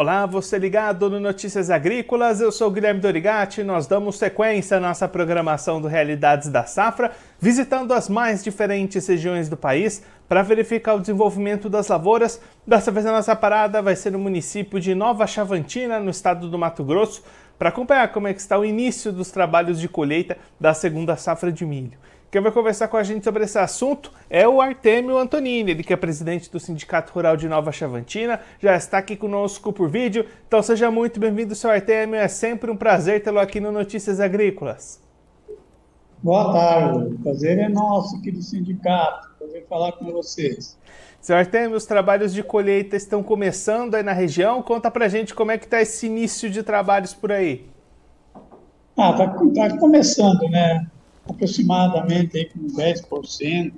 Olá, você ligado no Notícias Agrícolas, eu sou Guilherme Dorigati. Nós damos sequência à nossa programação do Realidades da Safra, visitando as mais diferentes regiões do país para verificar o desenvolvimento das lavouras. Dessa vez a nossa parada vai ser no município de Nova Chavantina, no estado do Mato Grosso, para acompanhar como é que está o início dos trabalhos de colheita da segunda safra de milho. Quem vai conversar com a gente sobre esse assunto é o Artemio Antonini, ele que é presidente do Sindicato Rural de Nova Chavantina, já está aqui conosco por vídeo. Então seja muito bem-vindo, seu Artemio, é sempre um prazer tê-lo aqui no Notícias Agrícolas. Boa tarde, o prazer é nosso aqui do sindicato, prazer falar com vocês. Seu Artemio, os trabalhos de colheita estão começando aí na região, conta pra gente como é que está esse início de trabalhos por aí. Ah, tá, tá começando, né? Aproximadamente aí com 10%,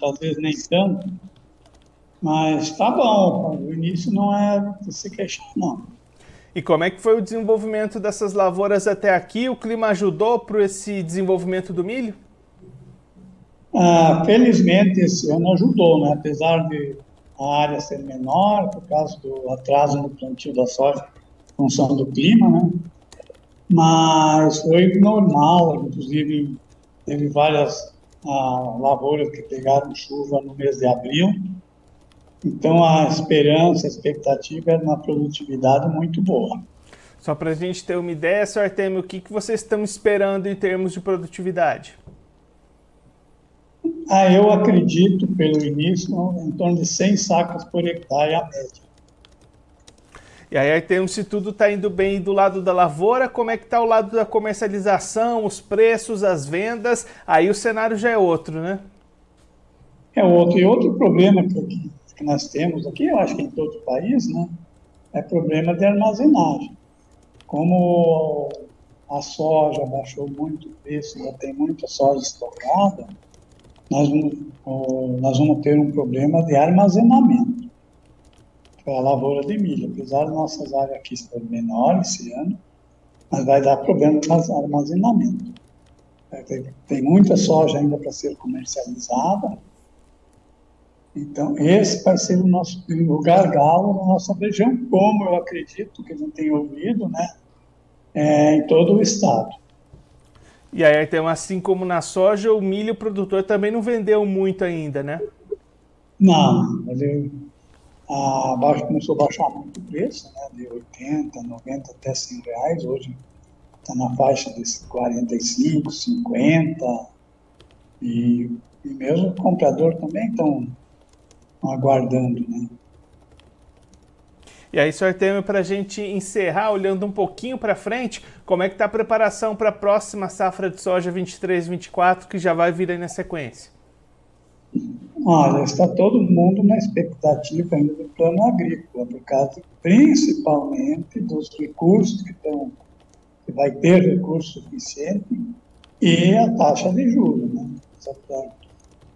talvez nem tanto, mas tá bom, o início não é se queixar, não. E como é que foi o desenvolvimento dessas lavouras até aqui? O clima ajudou para esse desenvolvimento do milho? Ah, felizmente esse ano ajudou, né? apesar de a área ser menor, por causa do atraso no plantio da soja, função do clima, né? Mas foi normal, inclusive Teve várias ah, lavouras que pegaram chuva no mês de abril. Então, a esperança, a expectativa é uma produtividade muito boa. Só para a gente ter uma ideia, Sr. Artemio, o que, que vocês estão esperando em termos de produtividade? Ah, eu acredito, pelo início, em torno de 100 sacas por hectare a média. E aí temos se tudo está indo bem do lado da lavoura, como é que está o lado da comercialização, os preços, as vendas, aí o cenário já é outro, né? É outro. E outro problema que, que nós temos aqui, eu acho que em todo o país, né, é problema de armazenagem. Como a soja baixou muito o preço, já tem muita soja estocada, nós nós vamos ter um problema de armazenamento para a lavoura de milho. Apesar das nossas áreas aqui serem menores esse ano, mas vai dar problema no armazenamento. Tem, tem muita soja ainda para ser comercializada. Então, esse vai ser o nosso o gargalo na nossa região, como eu acredito que não tem ouvido, né, é, em todo o estado. E aí, então, assim como na soja, o milho produtor também não vendeu muito ainda, né? Não, ele a baixo, começou a baixar muito o preço, né, de 80, 90 até 100 reais, hoje está na faixa de 45, 50, e, e mesmo o comprador também estão aguardando, né. E aí, Temer, para a gente encerrar, olhando um pouquinho para frente, como é que está a preparação para a próxima safra de soja 23-24, que já vai vir aí na sequência? Olha, está todo mundo na expectativa ainda do plano agrícola, por causa principalmente dos recursos que estão, que vai ter recurso suficiente e a taxa de juros. Né?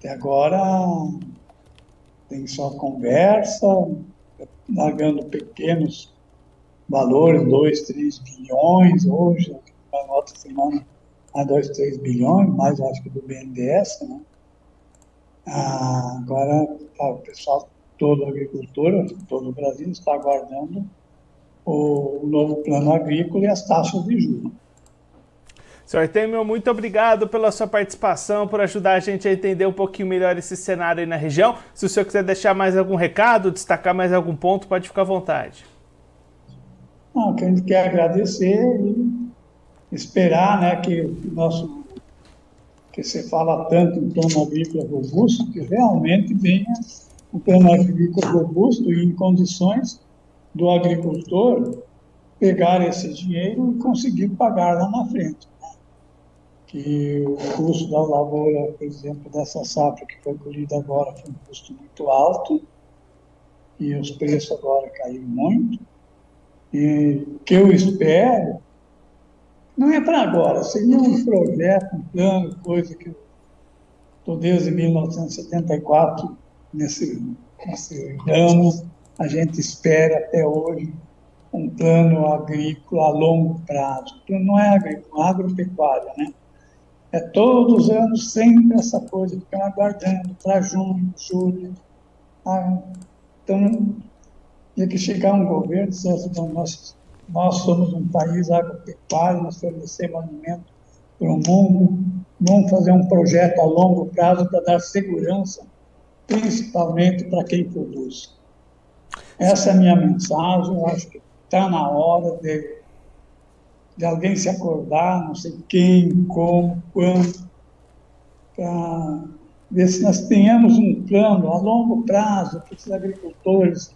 Até agora tem só conversa, largando pequenos valores, 2, 3 bilhões, hoje, na outra semana, a 2, 3 bilhões, mais acho que do BNDES, né? Ah, agora tá, o pessoal, todo agricultor, todo o Brasil está aguardando o, novo plano agrícola e as taxas de juros. Senhor Temer, muito obrigado pela sua participação, por ajudar a gente a entender um pouquinho melhor esse cenário aí na região. Se o senhor quiser deixar mais algum recado, destacar mais algum ponto, pode ficar à vontade. Não, que a gente quer agradecer e esperar né, que o nosso que se fala tanto em plano agrícola robusto, que realmente venha um plano agrícola robusto e em condições do agricultor pegar esse dinheiro e conseguir pagar lá na frente. Né? Que o custo da lavoura, por exemplo, dessa safra que foi colhida agora foi um custo muito alto e os preços agora caíram muito. E o que eu espero não é para agora, seria um projeto, um plano, coisa que estou desde 1974 nesse, nesse ramo, a gente espera até hoje um plano agrícola a longo prazo. O plano não é agrícola, é agropecuária, né? É todos os anos sempre essa coisa, ficando aguardando para junho, julho. Ah, então, tinha que chegar um governo assim, nós, nós somos um país agropecuário, nós fornecemos alimento para o mundo, vamos fazer um projeto a longo prazo para dar segurança, principalmente para quem produz. Essa é a minha mensagem, eu acho que está na hora de, de alguém se acordar, não sei quem, como, quando, para ver se nós tenhamos um plano a longo prazo para os agricultores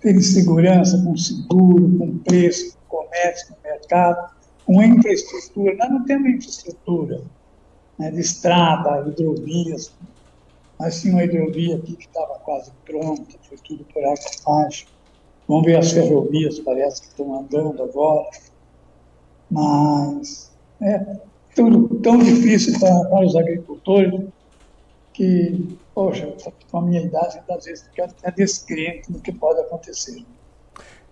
terem segurança com seguro, com preço, com comércio, com mercado, com infraestrutura. Nós não temos infraestrutura né, de estrada, hidrovias, mas tinha uma hidrovia aqui que estava quase pronta, foi tudo por água abaixo. Vamos ver as ferrovias, parece que estão andando agora. Mas é tudo tão difícil para, para os agricultores que, poxa, com a minha idade, às vezes fica até descrente do que pode acontecer.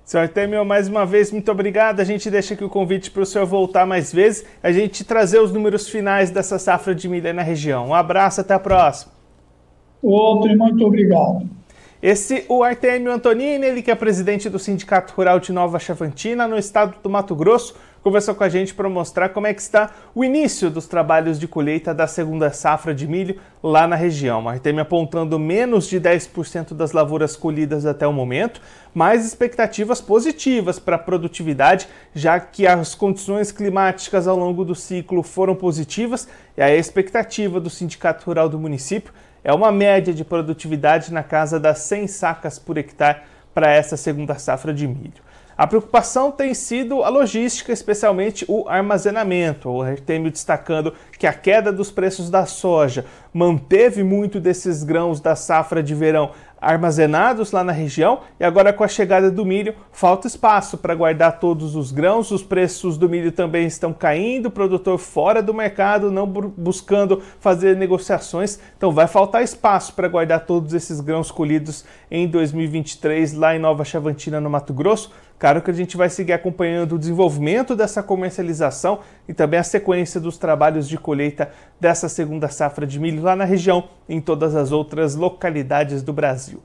Senhor Artemio, mais uma vez, muito obrigado. A gente deixa aqui o convite para o senhor voltar mais vezes, a gente trazer os números finais dessa safra de milho na região. Um abraço, até a próxima. Outro e muito obrigado. Esse, o Artemio Antonini, ele que é presidente do Sindicato Rural de Nova Chavantina, no estado do Mato Grosso, conversou com a gente para mostrar como é que está o início dos trabalhos de colheita da segunda safra de milho lá na região. O Artemio apontando menos de 10% das lavouras colhidas até o momento, mas expectativas positivas para a produtividade, já que as condições climáticas ao longo do ciclo foram positivas e a expectativa do Sindicato Rural do município é uma média de produtividade na casa das 100 sacas por hectare para essa segunda safra de milho. A preocupação tem sido a logística, especialmente o armazenamento. O Artemio destacando que a queda dos preços da soja manteve muito desses grãos da safra de verão armazenados lá na região e agora com a chegada do milho falta espaço para guardar todos os grãos. Os preços do milho também estão caindo, o produtor fora do mercado, não buscando fazer negociações, então vai faltar espaço para guardar todos esses grãos colhidos em 2023 lá em Nova Chavantina, no Mato Grosso. Claro que a gente vai seguir acompanhando o desenvolvimento dessa comercialização e também a sequência dos trabalhos de colheita dessa segunda safra de milho lá na região e em todas as outras localidades do Brasil.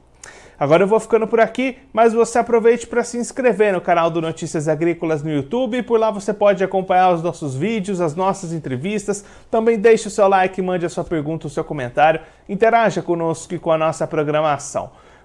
Agora eu vou ficando por aqui, mas você aproveite para se inscrever no canal do Notícias Agrícolas no YouTube. Por lá você pode acompanhar os nossos vídeos, as nossas entrevistas. Também deixe o seu like, mande a sua pergunta, o seu comentário. Interaja conosco e com a nossa programação.